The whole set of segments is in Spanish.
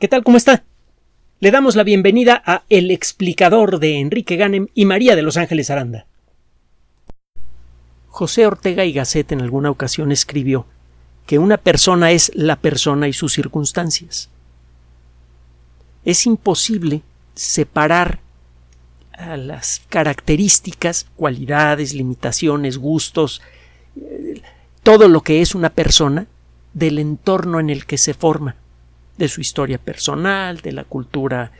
¿Qué tal? ¿Cómo está? Le damos la bienvenida a El explicador de Enrique Ganem y María de Los Ángeles Aranda. José Ortega y Gasset en alguna ocasión escribió que una persona es la persona y sus circunstancias. Es imposible separar a las características, cualidades, limitaciones, gustos, eh, todo lo que es una persona del entorno en el que se forma de su historia personal, de la cultura,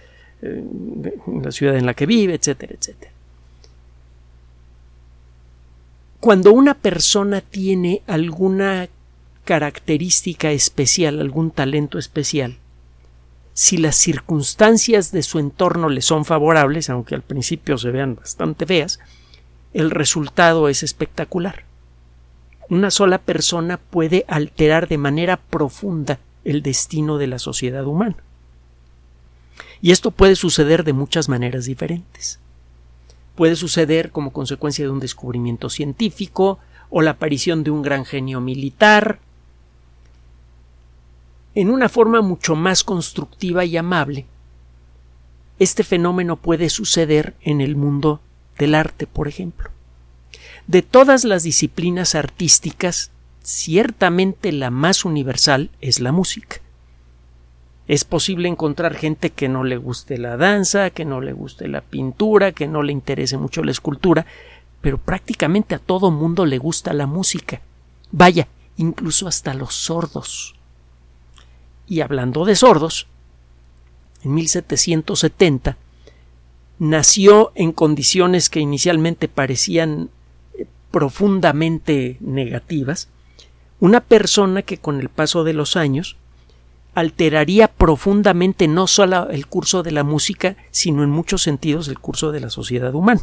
eh, de la ciudad en la que vive, etcétera, etcétera. Cuando una persona tiene alguna característica especial, algún talento especial, si las circunstancias de su entorno le son favorables, aunque al principio se vean bastante feas, el resultado es espectacular. Una sola persona puede alterar de manera profunda el destino de la sociedad humana. Y esto puede suceder de muchas maneras diferentes. Puede suceder como consecuencia de un descubrimiento científico o la aparición de un gran genio militar. En una forma mucho más constructiva y amable, este fenómeno puede suceder en el mundo del arte, por ejemplo. De todas las disciplinas artísticas, ciertamente la más universal es la música. Es posible encontrar gente que no le guste la danza, que no le guste la pintura, que no le interese mucho la escultura, pero prácticamente a todo mundo le gusta la música. Vaya, incluso hasta los sordos. Y hablando de sordos, en 1770 nació en condiciones que inicialmente parecían eh, profundamente negativas, una persona que con el paso de los años alteraría profundamente no solo el curso de la música, sino en muchos sentidos el curso de la sociedad humana.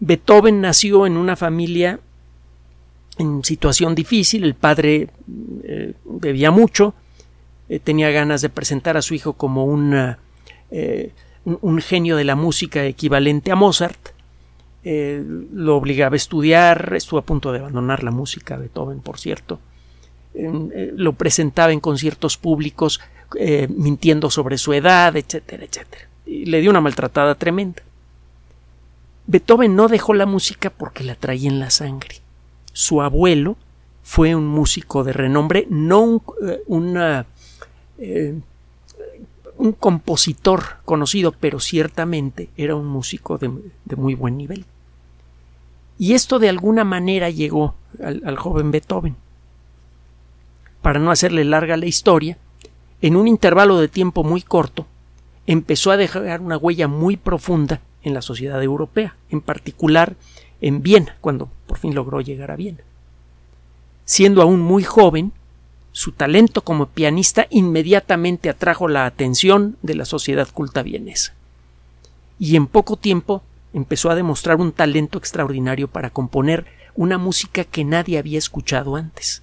Beethoven nació en una familia en situación difícil, el padre eh, bebía mucho, eh, tenía ganas de presentar a su hijo como eh, un, un genio de la música equivalente a Mozart, eh, lo obligaba a estudiar, estuvo a punto de abandonar la música, Beethoven, por cierto, eh, lo presentaba en conciertos públicos eh, mintiendo sobre su edad, etcétera, etcétera. Y le dio una maltratada tremenda. Beethoven no dejó la música porque la traía en la sangre. Su abuelo fue un músico de renombre, no un, una, un compositor conocido, pero ciertamente era un músico de, de muy buen nivel. Y esto de alguna manera llegó al, joven Beethoven. Para no hacerle larga la historia, en un intervalo de tiempo muy corto, empezó a dejar una huella muy profunda en la sociedad europea, en particular en Viena, cuando por fin logró llegar a Viena. Siendo aún muy joven, su talento como pianista inmediatamente atrajo la atención de la sociedad culta vienesa. Y en poco tiempo empezó a demostrar un talento extraordinario para componer una música que nadie había escuchado antes.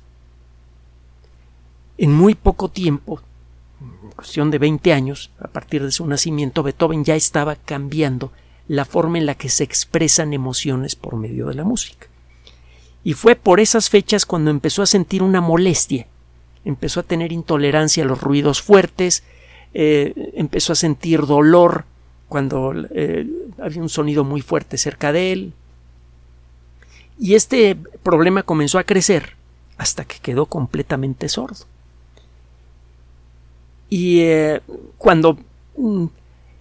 En muy poco tiempo, en cuestión de 20 años, a partir de su nacimiento, Beethoven ya estaba cambiando la forma en la que se expresan emociones por medio de la música. Y fue por esas fechas cuando empezó a sentir una molestia, empezó a tener intolerancia a los ruidos fuertes, eh, empezó a sentir dolor cuando eh, había un sonido muy fuerte cerca de él. Y este problema comenzó a crecer hasta que quedó completamente sordo. Y eh, cuando mm,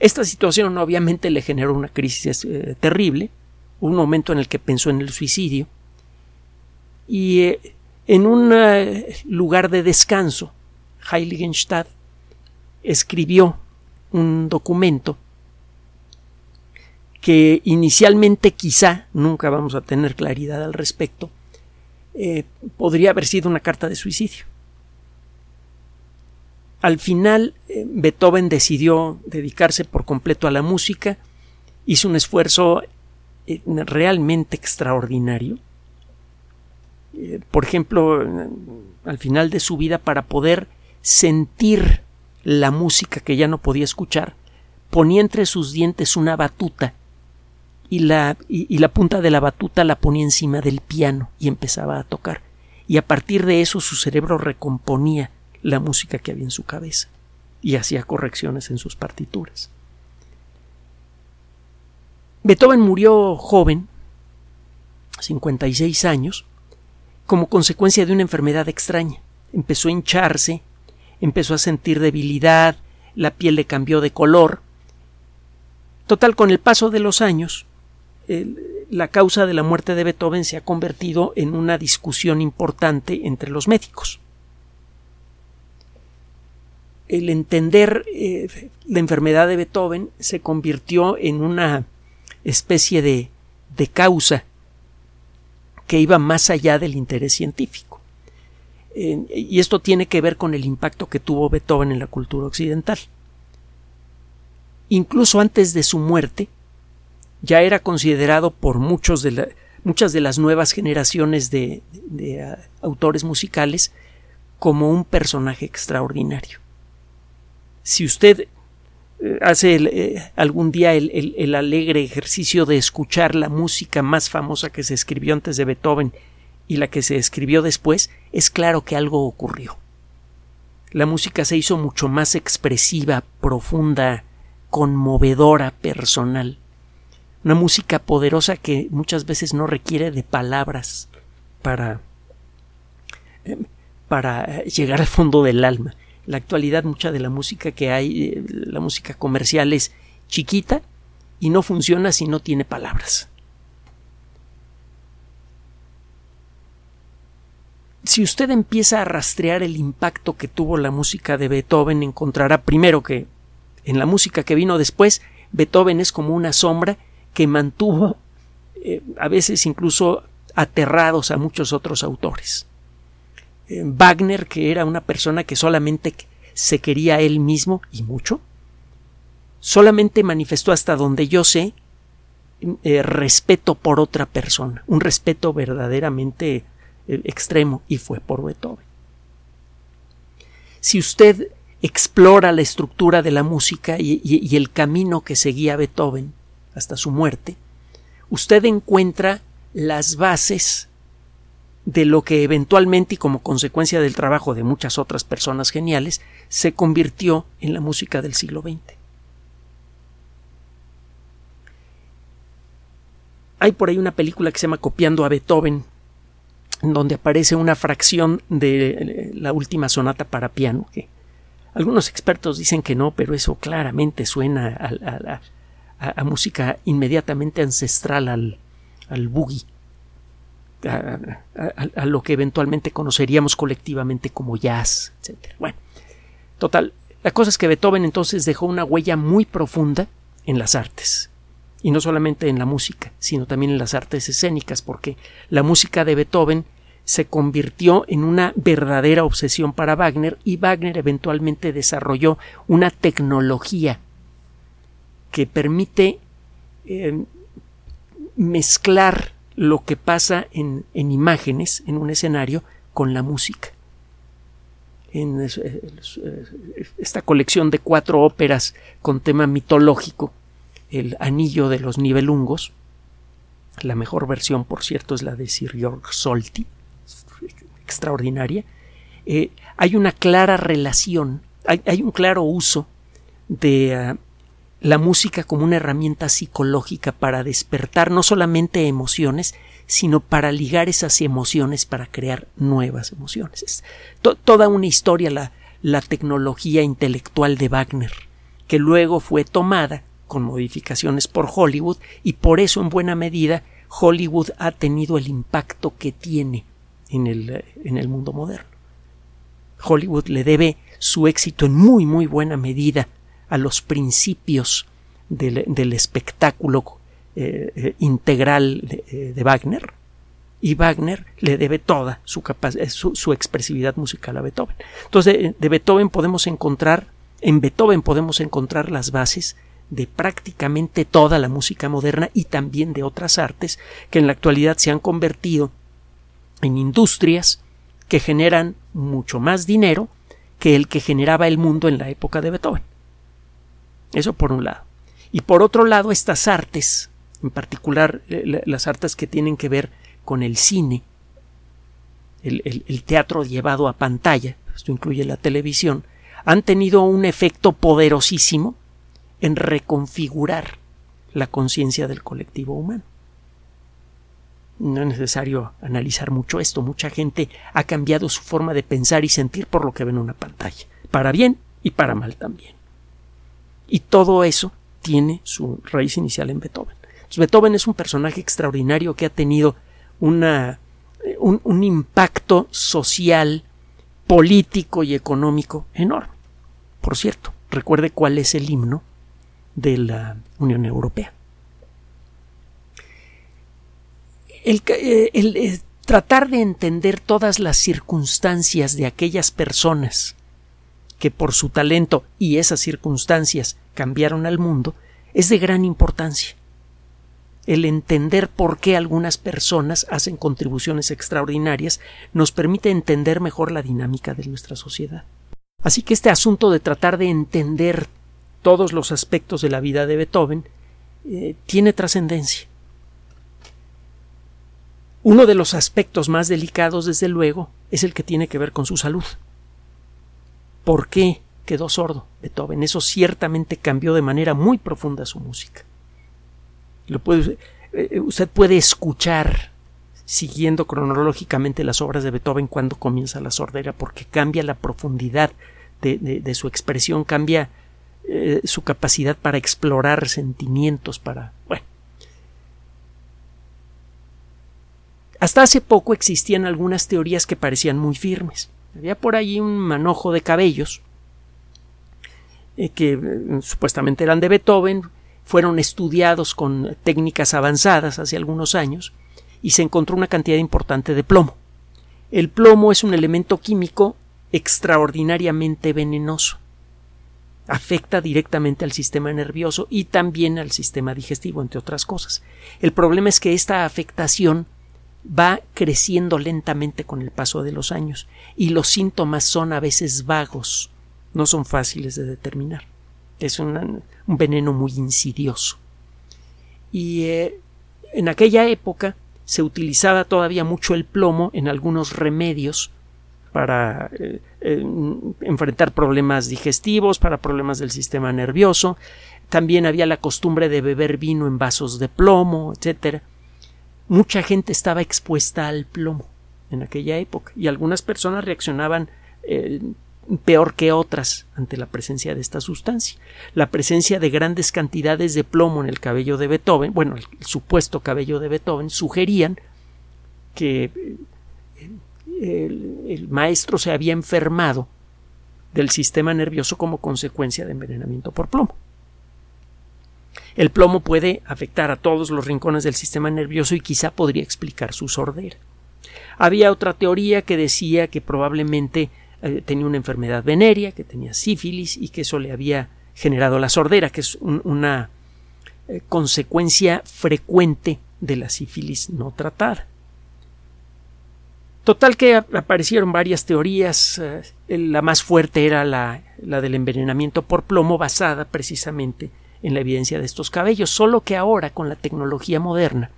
esta situación obviamente le generó una crisis eh, terrible, un momento en el que pensó en el suicidio, y en un lugar de descanso, Heiligenstadt escribió un documento que inicialmente quizá, nunca vamos a tener claridad al respecto, eh, podría haber sido una carta de suicidio. Al final, eh, Beethoven decidió dedicarse por completo a la música, hizo un esfuerzo eh, realmente extraordinario. por ejemplo, al final de su vida, para poder sentir la música que ya no podía escuchar, ponía entre sus dientes una batuta y la, y, la punta de la batuta la ponía encima del piano y empezaba a tocar. Y a partir de eso su cerebro recomponía la música que había en su cabeza. y hacía correcciones en sus partituras. Beethoven murió joven, 56 años, como consecuencia de una enfermedad extraña. Empezó a hincharse, empezó a sentir debilidad, la piel le cambió de color. Total, con el paso de los años, la causa de la muerte de Beethoven se ha convertido en una discusión importante entre los médicos. El entender eh, la enfermedad de Beethoven se convirtió en una especie de, de causa que iba más allá del interés científico. y esto tiene que ver con el impacto que tuvo Beethoven en la cultura occidental. Incluso antes de su muerte, ya era considerado por muchos de muchas de las nuevas generaciones de, ah, autores musicales como un personaje extraordinario. Si usted eh, hace eh, algún día el, alegre ejercicio de escuchar la música más famosa que se escribió antes de Beethoven y la que se escribió después, es claro que algo ocurrió. La música se hizo mucho más expresiva, profunda, conmovedora, personal. Una música poderosa que muchas veces no requiere de palabras para, eh, para llegar al fondo del alma la actualidad mucha de la música que hay, eh, la música comercial es chiquita y no funciona si no tiene palabras. Si usted empieza a rastrear el impacto que tuvo la música de Beethoven, encontrará primero que en la música que vino después, Beethoven es como una sombra que mantuvo eh, a veces incluso aterrados a muchos otros autores. Eh, Wagner, que era una persona que solamente se quería a él mismo y mucho, solamente manifestó hasta donde yo sé eh, respeto por otra persona, un respeto verdaderamente extremo y fue por Beethoven. Si usted explora la estructura de la música y el camino que seguía Beethoven hasta su muerte, usted encuentra las bases de lo que eventualmente y como consecuencia del trabajo de muchas otras personas geniales se convirtió en la música del siglo XX. Hay por ahí una película que se llama Copiando a Beethoven, donde aparece una fracción de la última sonata para piano, que algunos expertos dicen que no, pero eso claramente suena a, música inmediatamente ancestral al, al boogie a, lo que eventualmente conoceríamos colectivamente como jazz, etc. Bueno, total, la cosa es que Beethoven entonces dejó una huella muy profunda en las artes. Y no solamente en la música, sino también en las artes escénicas, porque la música de Beethoven se convirtió en una verdadera obsesión para Wagner y Wagner eventualmente desarrolló una tecnología que permite eh, mezclar lo que pasa en, imágenes, en un escenario, con la música. En esta colección de cuatro óperas con tema mitológico, El Anillo de los Nibelungos, la mejor versión, por cierto, es la de Sir Georg Solti, extraordinaria, eh, hay una clara relación, hay, un claro uso de, ah, la música como una herramienta psicológica para despertar no solamente emociones, sino para ligar esas emociones para crear nuevas emociones. Es toda una historia la, tecnología intelectual de Wagner, que luego fue tomada con modificaciones por Hollywood y por eso en buena medida Hollywood ha tenido el impacto que tiene en el, en el mundo moderno. Hollywood le debe su éxito en muy muy buena medida a los principios del, espectáculo eh, eh, integral eh, de, Wagner y Wagner le debe toda su, su, su, expresividad musical a Beethoven. Entonces, de, Beethoven podemos encontrar, en Beethoven podemos encontrar las bases de prácticamente toda la música moderna y también de otras artes que en la actualidad se han convertido en industrias que generan mucho más dinero que el que generaba el mundo en la época de Beethoven. Eso por un lado. Y por otro lado, estas artes, en particular eh, las artes que tienen que ver con el cine, el, teatro llevado a pantalla, esto incluye la televisión, han tenido un efecto poderosísimo en reconfigurar la conciencia del colectivo humano. No es necesario analizar mucho esto. Mucha gente ha cambiado su forma de pensar y sentir por lo que ve en una pantalla, para bien y para mal también. Y todo eso tiene su raíz inicial en Beethoven. Beethoven es un personaje extraordinario que ha tenido una, un, un impacto social, político y económico enorme. Por cierto, recuerde cuál es el himno de la Unión Europea. el, eh, eh, tratar de entender todas las circunstancias de aquellas personas que por su talento y esas circunstancias cambiaron al mundo es de gran importancia. El entender por qué algunas personas hacen contribuciones extraordinarias nos permite entender mejor la dinámica de nuestra sociedad. Así que este asunto de tratar de entender todos los aspectos de la vida de Beethoven eh, tiene trascendencia. Uno de los aspectos más delicados, desde luego, es el que tiene que ver con su salud. ¿Por qué quedó sordo Beethoven? Eso ciertamente cambió de manera muy profunda su música. Lo puede, eh, usted puede escuchar siguiendo cronológicamente las obras de Beethoven cuando comienza la sordera, porque cambia la profundidad de, su expresión, cambia eh, su capacidad para explorar sentimientos, para. Bueno, Hasta hace poco existían algunas teorías que parecían muy firmes. Había por allí un manojo de cabellos eh, que eh, supuestamente eran de Beethoven, fueron estudiados con técnicas avanzadas hace algunos años y se encontró una cantidad importante de plomo. El plomo es un elemento químico extraordinariamente venenoso. Afecta directamente al sistema nervioso y también al sistema digestivo, entre otras cosas. El problema es que esta afectación va creciendo lentamente con el paso de los años y los síntomas son a veces vagos, no son fáciles de determinar. Es un veneno muy insidioso. Y eh, en aquella época se utilizaba todavía mucho el plomo en algunos remedios para eh, enfrentar problemas digestivos, para problemas del sistema nervioso. También había la costumbre de beber vino en vasos de plomo, etcétera mucha gente estaba expuesta al plomo en aquella época y algunas personas reaccionaban eh, peor que otras ante la presencia de esta sustancia. La presencia de grandes cantidades de plomo en el cabello de Beethoven, bueno, el, supuesto cabello de Beethoven, sugerían que eh, el maestro se había enfermado del sistema nervioso como consecuencia de envenenamiento por plomo. El plomo puede afectar a todos los rincones del sistema nervioso y quizá podría explicar su sordera. Había otra teoría que decía que probablemente eh, tenía una enfermedad venérea, que tenía sífilis y que eso le había generado la sordera, que es una eh, consecuencia frecuente de la sífilis no tratada. Total que aparecieron varias teorías. Eh, la más fuerte era la, la, del envenenamiento por plomo, basada precisamente en la evidencia de estos cabellos, solo que ahora con la tecnología moderna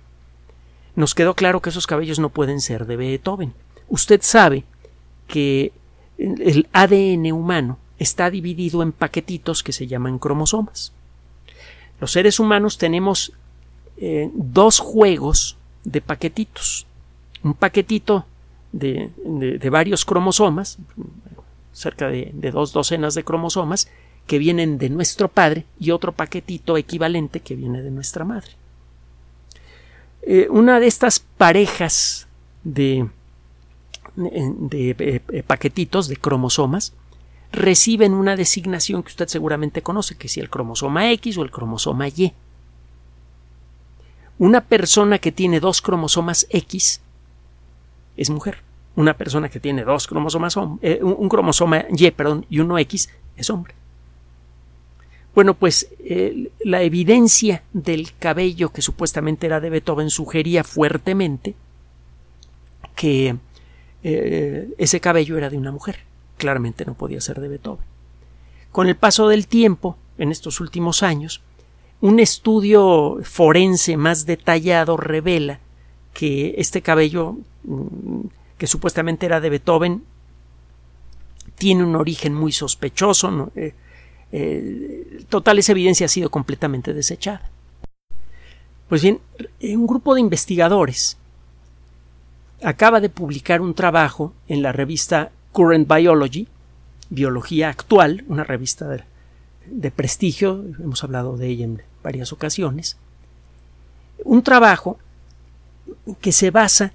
nos quedó claro que esos cabellos no pueden ser de Beethoven. Usted sabe que el ADN humano está dividido en paquetitos que se llaman cromosomas. Los seres humanos tenemos eh, dos juegos de paquetitos. Un paquetito de, varios cromosomas, cerca de, de dos docenas de cromosomas, que vienen de nuestro padre y otro paquetito equivalente que viene de nuestra madre. Eh, una de estas parejas de, de eh, eh, paquetitos, de cromosomas, reciben una designación que usted seguramente conoce, que es el cromosoma X o el cromosoma Y. Una persona que tiene dos cromosomas X es mujer. Una persona que tiene dos cromosomas, un cromosoma Y, perdón, y uno X es hombre. Bueno, pues eh, la evidencia del cabello que supuestamente era de Beethoven sugería fuertemente que eh, ese cabello era de una mujer. Claramente no podía ser de Beethoven. Con el paso del tiempo, en estos últimos años, un estudio forense más detallado revela que este cabello, mm, que supuestamente era de Beethoven, tiene un origen muy sospechoso. Total, esa evidencia ha sido completamente desechada. Pues bien, un grupo de investigadores acaba de publicar un trabajo en la revista Current Biology, Biología Actual, una revista de, prestigio, hemos hablado de ella en varias ocasiones, un trabajo que se basa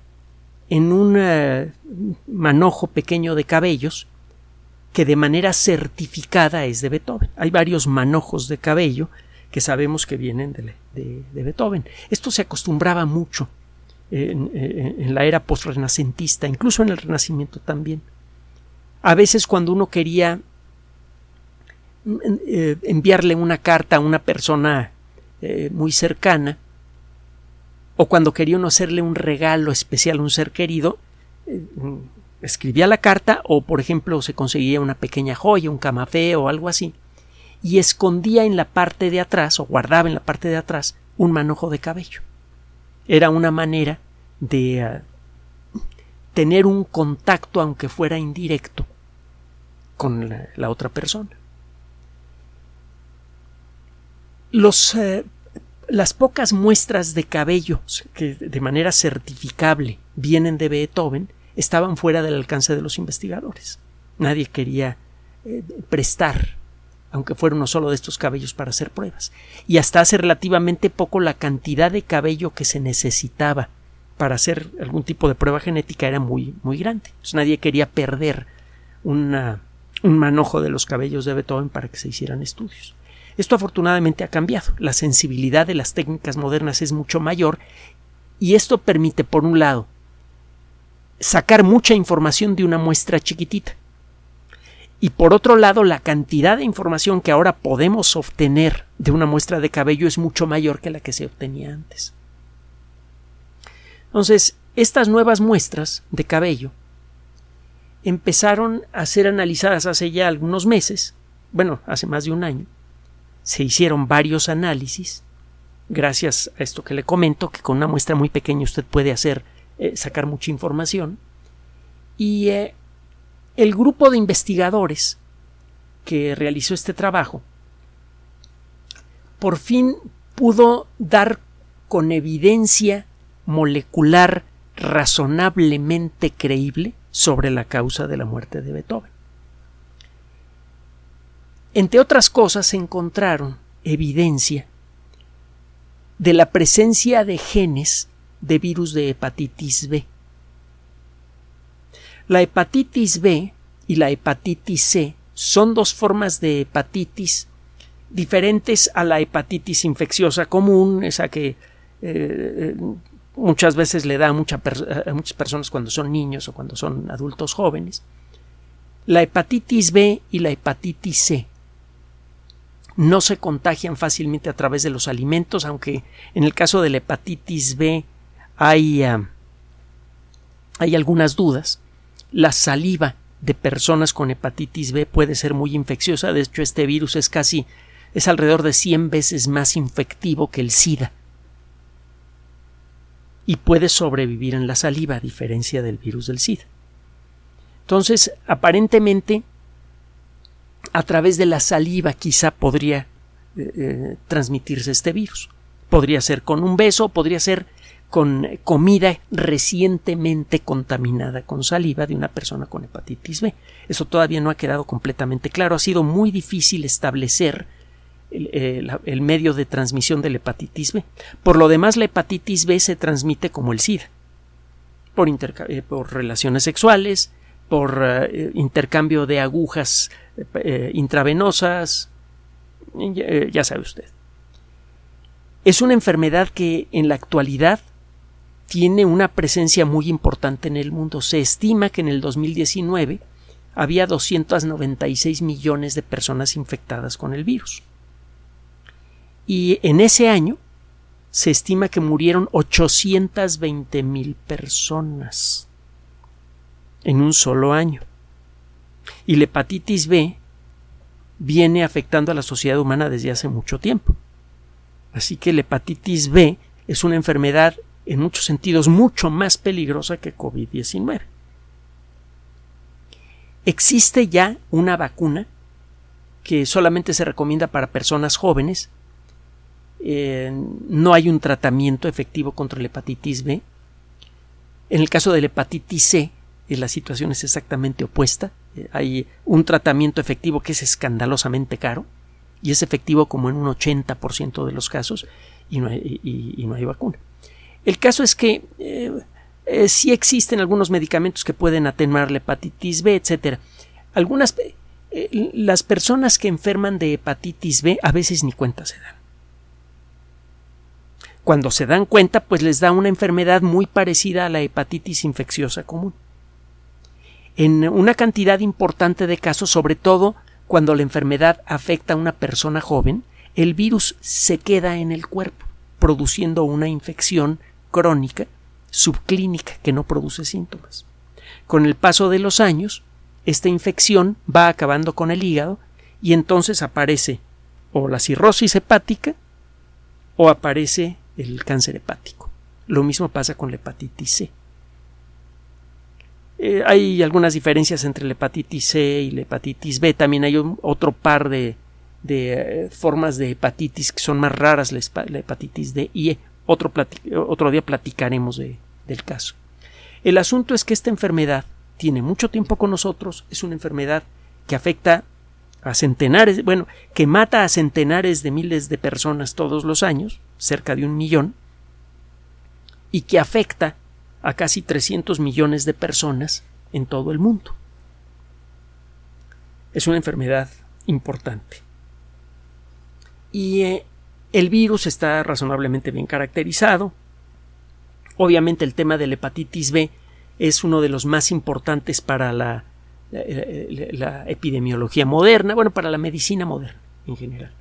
en un eh, manojo pequeño de cabellos que de manera certificada es de Beethoven. Hay varios manojos de cabello que sabemos que vienen de, Beethoven. Esto se acostumbraba mucho en, la era postrenacentista, incluso en el Renacimiento también. A veces cuando uno quería eh, enviarle una carta a una persona eh, muy cercana, o cuando quería uno hacerle un regalo especial a un ser querido, eh, escribía la carta o, por ejemplo, se conseguía una pequeña joya, un camafé o algo así, y escondía en la parte de atrás o guardaba en la parte de atrás un manojo de cabello. Era una manera de ah, tener un contacto, aunque fuera indirecto, con la, otra persona. Los, eh, las pocas muestras de cabello que de manera certificable vienen de Beethoven estaban fuera del alcance de los investigadores. Nadie quería eh, prestar aunque fuera uno solo de estos cabellos para hacer pruebas. Y hasta hace relativamente poco la cantidad de cabello que se necesitaba para hacer algún tipo de prueba genética era muy, muy grande. nadie quería perder un manojo de los cabellos de Beethoven para que se hicieran estudios. Esto afortunadamente ha cambiado. La sensibilidad de las técnicas modernas es mucho mayor y esto permite, por un lado, sacar mucha información de una muestra chiquitita y por otro lado, la cantidad de información que ahora podemos obtener de una muestra de cabello es mucho mayor que la que se obtenía antes. Entonces, estas nuevas muestras de cabello empezaron a ser analizadas hace ya algunos meses, bueno, hace más de un año. Se hicieron varios análisis, gracias a esto que le comento, que con una muestra muy pequeña usted puede hacer, eh, sacar mucha información. Y eh, el grupo de investigadores que realizó este trabajo por fin pudo dar con evidencia molecular razonablemente creíble sobre la causa de la muerte de Beethoven. Entre otras cosas, encontraron evidencia de la presencia de genes de virus de hepatitis B. La hepatitis B y la hepatitis C son dos formas de hepatitis diferentes a la hepatitis infecciosa común, esa que eh, muchas veces le da a, muchas personas cuando son niños o cuando son adultos jóvenes. La hepatitis B y la hepatitis C no se contagian fácilmente a través de los alimentos, aunque en el caso de la hepatitis B hay, ah, hay algunas dudas la saliva de personas con hepatitis B puede ser muy infecciosa. De hecho, este virus es casi es alrededor de 100 veces más infectivo que el SIDA. Y puede sobrevivir en la saliva, a diferencia del virus del SIDA. Entonces, aparentemente, a través de la saliva quizá podría eh, eh, transmitirse este virus. Podría ser con un beso, podría ser con comida recientemente contaminada con saliva de una persona con hepatitis B. Eso todavía no ha quedado completamente claro. Ha sido muy difícil establecer el, medio de transmisión de la hepatitis B. Por lo demás, la hepatitis B se transmite como el SIDA, por, eh, relaciones sexuales, por eh, intercambio de agujas eh, intravenosas, ya sabe usted. Es una enfermedad que en la actualidad tiene una presencia muy importante en el mundo. Se estima que en el 2019 había 296 millones de personas infectadas con el virus. Y en ese año se estima que murieron 820 mil personas en un solo año. Y la hepatitis B viene afectando a la sociedad humana desde hace mucho tiempo. Así que la hepatitis B es una enfermedad en muchos sentidos mucho más peligrosa que COVID-19. existe ya una vacuna que solamente se recomienda para personas jóvenes. Eh, no hay un tratamiento efectivo contra la hepatitis B. En el caso de la hepatitis C, eh, la situación es exactamente opuesta. Eh, hay un tratamiento efectivo que es escandalosamente caro y es efectivo como en un 80% de los casos y no hay, vacuna. El caso es que sí existen algunos medicamentos que pueden atenuar la hepatitis B, etc. Algunas eh, las personas que enferman de hepatitis B a veces ni cuenta se dan. Cuando se dan cuenta, pues les da una enfermedad muy parecida a la hepatitis infecciosa común. En una cantidad importante de casos, sobre todo cuando la enfermedad afecta a una persona joven, el virus se queda en el cuerpo, produciendo una infección crónica subclínica que no produce síntomas. Con el paso de los años, esta infección va acabando con el hígado y entonces aparece o la cirrosis hepática o aparece el cáncer hepático. Lo mismo pasa con la hepatitis C. Eh, hay algunas diferencias entre la hepatitis C y la hepatitis B. También hay otro par de, eh, formas de hepatitis que son más raras, la, hepatitis D y E. Otro, otro día platicaremos del caso. El asunto es que esta enfermedad tiene mucho tiempo con nosotros, es una enfermedad que afecta a centenares, bueno, que mata a centenares de miles de personas todos los años, cerca de un millón, y que afecta a casi 300 millones de personas en todo el mundo. Es una enfermedad importante. Y eh, el virus está razonablemente bien caracterizado. Obviamente el tema de la hepatitis B es uno de los más importantes para la, epidemiología moderna, bueno, para la medicina moderna en general.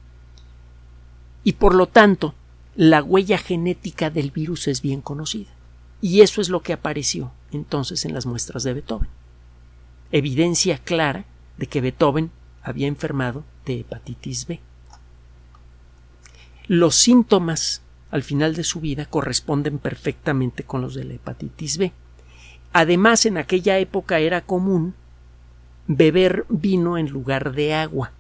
Y por lo tanto, la huella genética del virus es bien conocida. Y eso es lo que apareció entonces en las muestras de Beethoven. Evidencia clara de que Beethoven había enfermado de hepatitis B. Los síntomas al final de su vida corresponden perfectamente con los de la hepatitis B. Además, en aquella época era común beber vino en lugar de agua.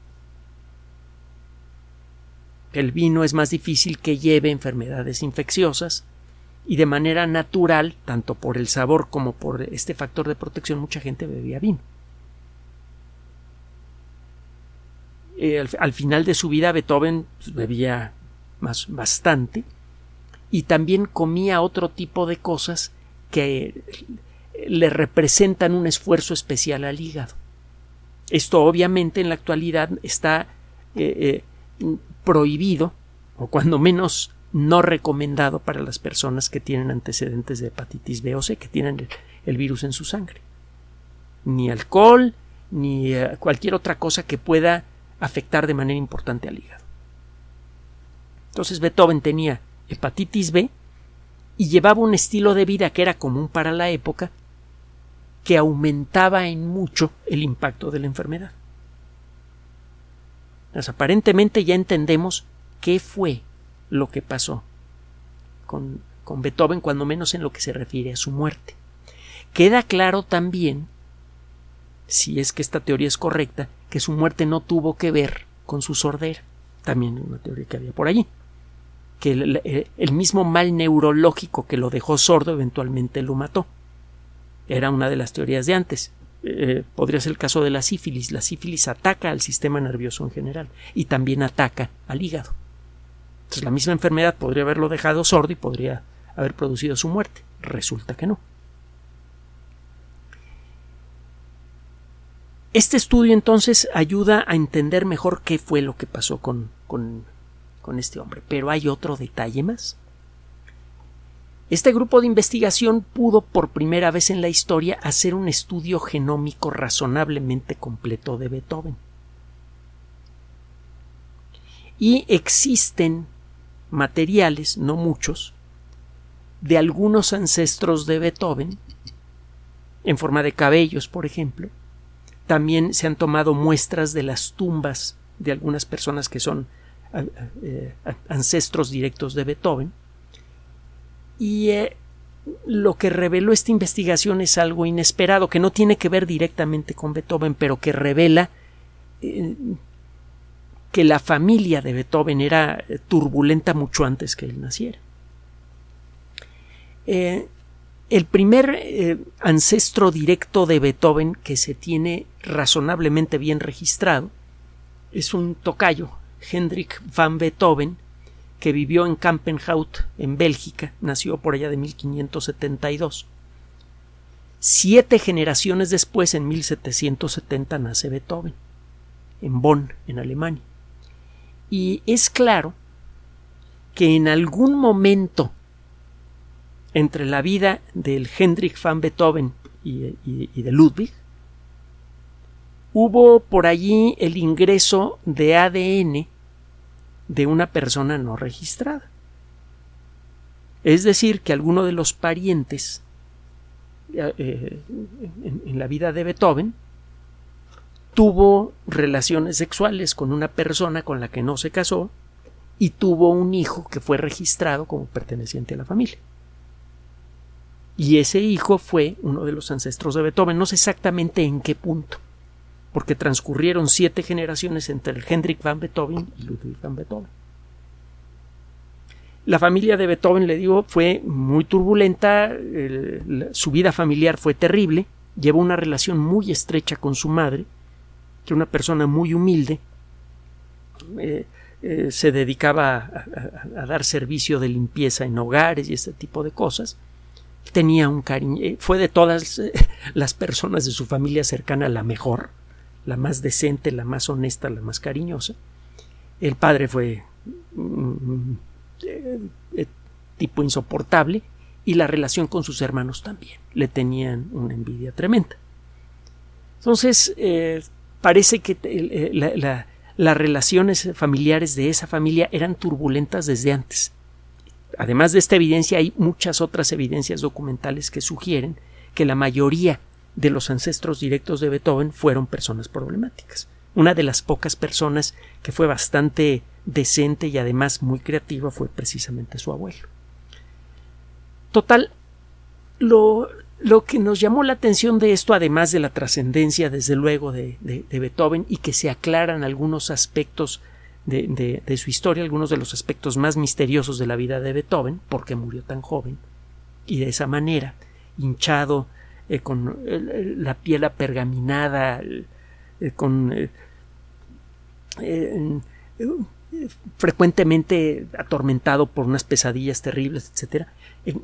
El vino es más difícil que lleve enfermedades infecciosas y de manera natural, tanto por el sabor como por este factor de protección, mucha gente bebía vino. Eh, al, final de su vida Beethoven pues, bebía más, bastante y también comía otro tipo de cosas que le representan un esfuerzo especial al hígado. Esto obviamente en la actualidad está eh, eh, prohibido o cuando menos no recomendado para las personas que tienen antecedentes de hepatitis B o C, que tienen el, virus en su sangre. Ni alcohol, ni eh, cualquier otra cosa que pueda afectar de manera importante al hígado. Entonces Beethoven tenía hepatitis B y llevaba un estilo de vida que era común para la época, que aumentaba en mucho el impacto de la enfermedad. Aparentemente ya entendemos qué fue lo que pasó con, con Beethoven, cuando menos en lo que se refiere a su muerte. Queda claro también, si es que esta teoría es correcta, que su muerte no tuvo que ver con su sordera. También una teoría que había por allí. Que el, mismo mal neurológico que lo dejó sordo eventualmente lo mató. Era una de las teorías de antes. Eh, podría ser el caso de la sífilis. La sífilis ataca al sistema nervioso en general y también ataca al hígado. Entonces la misma enfermedad podría haberlo dejado sordo y podría haber producido su muerte. Resulta que no. Este estudio entonces ayuda a entender mejor qué fue lo que pasó con, con este hombre. Pero hay otro detalle más. Este grupo de investigación pudo por primera vez en la historia hacer un estudio genómico razonablemente completo de Beethoven. Y existen materiales, no muchos, de algunos ancestros de Beethoven, en forma de cabellos, por ejemplo. También se han tomado muestras de las tumbas de algunas personas que son eh, ancestros directos de Beethoven y eh, lo que reveló esta investigación es algo inesperado, que no tiene que ver directamente con Beethoven, pero que revela eh, que la familia de Beethoven era turbulenta mucho antes que él naciera. Eh, el primer eh, ancestro directo de Beethoven que se tiene razonablemente bien registrado es un tocayo, Hendrik van Beethoven, que vivió en Kampenhout, en Bélgica, nació por allá de 1572. Siete generaciones después, en 1770, nace Beethoven, en Bonn, en Alemania. Y es claro que en algún momento entre la vida del Hendrik van Beethoven y, y de Ludwig, hubo por allí el ingreso de ADN de una persona no registrada. Es decir, que alguno de los parientes eh, en, la vida de Beethoven tuvo relaciones sexuales con una persona con la que no se casó y tuvo un hijo que fue registrado como perteneciente a la familia. Y ese hijo fue uno de los ancestros de Beethoven, no sé exactamente en qué punto porque transcurrieron siete generaciones entre el Hendrik van Beethoven y Ludwig van Beethoven. La familia de Beethoven, le digo, fue muy turbulenta, su vida familiar fue terrible, llevó una relación muy estrecha con su madre, que era una persona muy humilde, eh, eh, se dedicaba a, dar servicio de limpieza en hogares y este tipo de cosas. Tenía un cariño, eh, fue de todas las personas de su familia cercana la mejor la más decente, la más honesta, la más cariñosa. El padre fue mm, eh, eh, tipo insoportable y la relación con sus hermanos también. Le tenían una envidia tremenda. Entonces, eh, parece que las relaciones familiares de esa familia eran turbulentas desde antes. Además de esta evidencia, hay muchas otras evidencias documentales que sugieren que la mayoría de los ancestros directos de Beethoven fueron personas problemáticas. Una de las pocas personas que fue bastante decente y además muy creativa fue precisamente su abuelo. Total, lo, lo que nos llamó la atención de esto, además de la trascendencia, desde luego, de, Beethoven y que se aclaran algunos aspectos de, de, su historia, algunos de los aspectos más misteriosos de la vida de Beethoven, porque murió tan joven y de esa manera, hinchado, eh, con la piel apergaminada, eh, con eh, frecuentemente atormentado por unas pesadillas terribles, etc.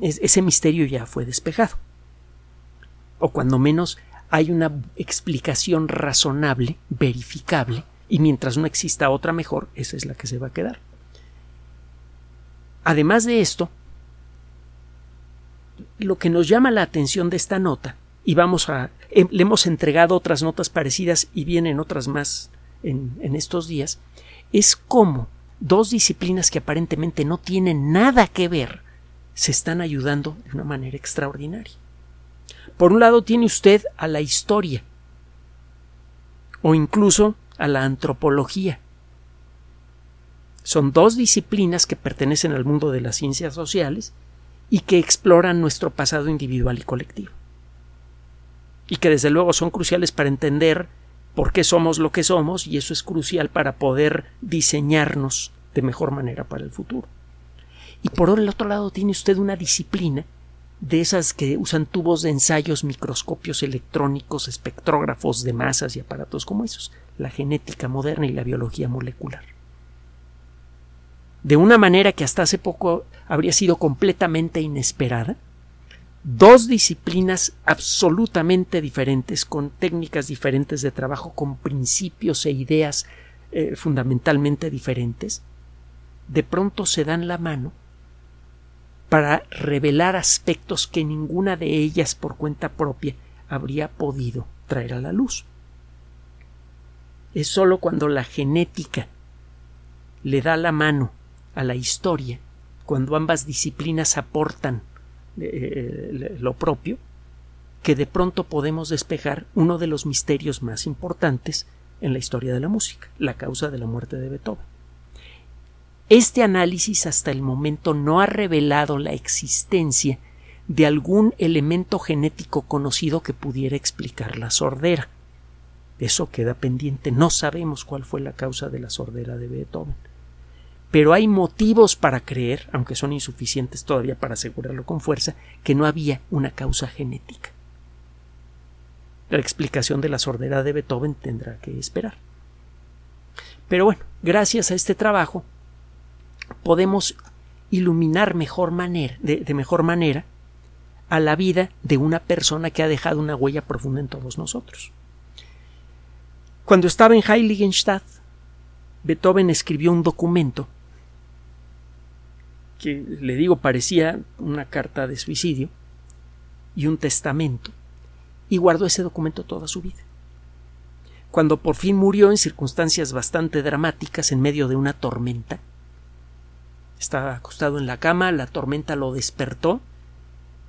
Ese misterio ya fue despejado. O cuando menos hay una explicación razonable, verificable, y mientras no exista otra mejor, esa es la que se va a quedar. Además de esto, lo que nos llama la atención de esta nota, y vamos a. Em, le hemos entregado otras notas parecidas y vienen otras más en, en estos días, es cómo dos disciplinas que aparentemente no tienen nada que ver se están ayudando de una manera extraordinaria. Por un lado tiene usted a la historia o incluso a la antropología. Son dos disciplinas que pertenecen al mundo de las ciencias sociales y que exploran nuestro pasado individual y colectivo. Y que desde luego son cruciales para entender por qué somos lo que somos y eso es crucial para poder diseñarnos de mejor manera para el futuro. Y por el otro lado tiene usted una disciplina de esas que usan tubos de ensayos, microscopios electrónicos, espectrógrafos de masas y aparatos como esos, la genética moderna y la biología molecular de una manera que hasta hace poco habría sido completamente inesperada, dos disciplinas absolutamente diferentes, con técnicas diferentes de trabajo, con principios e ideas eh, fundamentalmente diferentes, de pronto se dan la mano para revelar aspectos que ninguna de ellas por cuenta propia habría podido traer a la luz. Es sólo cuando la genética le da la mano a la historia, cuando ambas disciplinas aportan eh, lo propio, que de pronto podemos despejar uno de los misterios más importantes en la historia de la música, la causa de la muerte de Beethoven. Este análisis hasta el momento no ha revelado la existencia de algún elemento genético conocido que pudiera explicar la sordera. Eso queda pendiente. No sabemos cuál fue la causa de la sordera de Beethoven. Pero hay motivos para creer, aunque son insuficientes todavía para asegurarlo con fuerza, que no había una causa genética. La explicación de la sordera de Beethoven tendrá que esperar. Pero bueno, gracias a este trabajo podemos iluminar mejor manera, de, mejor manera a la vida de una persona que ha dejado una huella profunda en todos nosotros. Cuando estaba en Heiligenstadt, Beethoven escribió un documento que, le digo, parecía una carta de suicidio y un testamento, y guardó ese documento toda su vida. Cuando por fin murió en circunstancias bastante dramáticas en medio de una tormenta, estaba acostado en la cama, la tormenta lo despertó,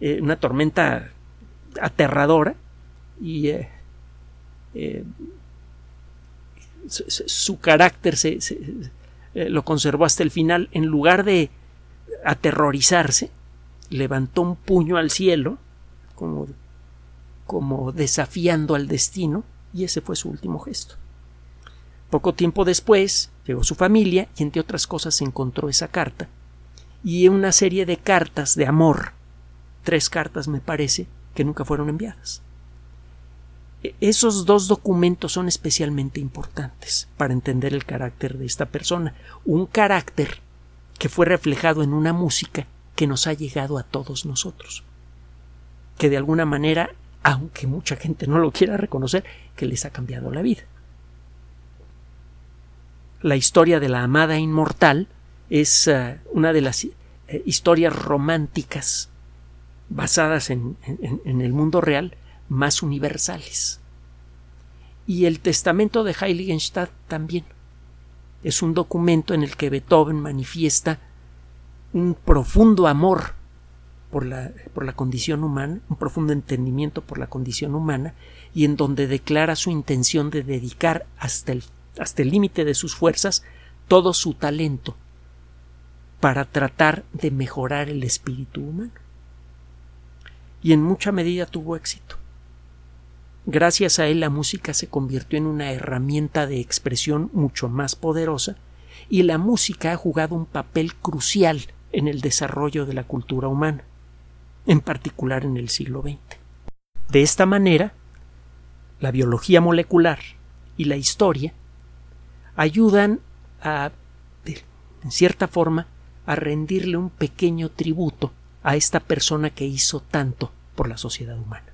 eh, una tormenta aterradora, y eh, eh, su, carácter se, lo conservó hasta el final. En lugar de aterrorizarse, levantó un puño al cielo, como, como desafiando al destino, y ese fue su último gesto. Poco tiempo después llegó su familia y entre otras cosas encontró esa carta y una serie de cartas de amor, tres cartas me parece, que nunca fueron enviadas. E, esos dos documentos son especialmente importantes para entender el carácter de esta persona, un carácter que fue reflejado en una música que nos ha llegado a todos nosotros, que de alguna manera, aunque mucha gente no lo quiera reconocer, que les ha cambiado la vida. La historia de la amada inmortal es eh, una de las eh, historias románticas basadas en, el mundo real más universales. Y el testamento de Heiligenstadt también es un documento en el que Beethoven manifiesta un profundo amor por la, por la condición humana, un profundo entendimiento por la condición humana, y en donde declara su intención de dedicar hasta el hasta el límite de sus fuerzas todo su talento para tratar de mejorar el espíritu humano. Y en mucha medida tuvo éxito. Gracias a él la música se convirtió en una herramienta de expresión mucho más poderosa y la música ha jugado un papel crucial en el desarrollo de la cultura humana, en particular en el siglo XX. De esta manera, la biología molecular y la historia ayudan a, en cierta forma, a rendirle un pequeño tributo a esta persona que hizo tanto por la sociedad humana.